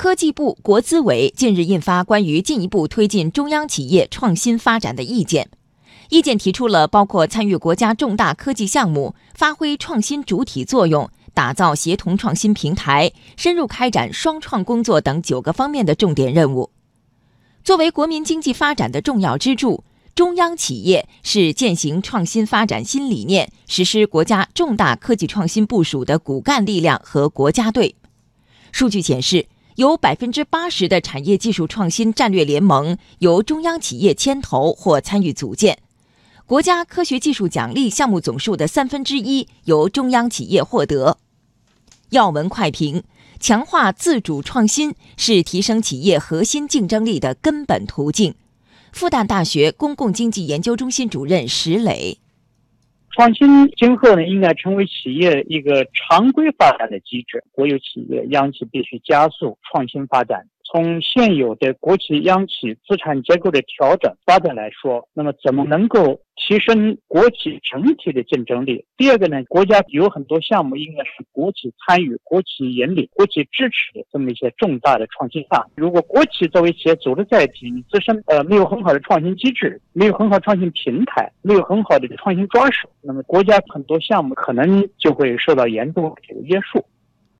科技部、国资委近日印发关于进一步推进中央企业创新发展的意见，意见提出了包括参与国家重大科技项目、发挥创新主体作用、打造协同创新平台、深入开展双创工作等九个方面的重点任务。作为国民经济发展的重要支柱。中央企业是践行创新发展新理念、实施国家重大科技创新部署的骨干力量和国家队。数据显示，有百分之八十的产业技术创新战略联盟由中央企业牵头或参与组建，国家科学技术奖励项目总数的三分之一由中央企业获得。要闻快评：强化自主创新是提升企业核心竞争力的根本途径。复旦大学公共经济研究中心主任石磊：创新今后呢，应该成为企业一个常规发展的机制。国有企业、央企必须加速创新发展。从现有的国企、央企资产结构的调整发展来说，那么怎么能够？提升国企整体的竞争力。第二个呢，国家有很多项目应该是国企参与、国企引领、国企支持的这么一些重大的创新项目。如果国企作为企业组织载体，你自身呃没有很好的创新机制，没有很好创新平台，没有很好的创新抓手，那么国家很多项目可能就会受到严重的这个约束。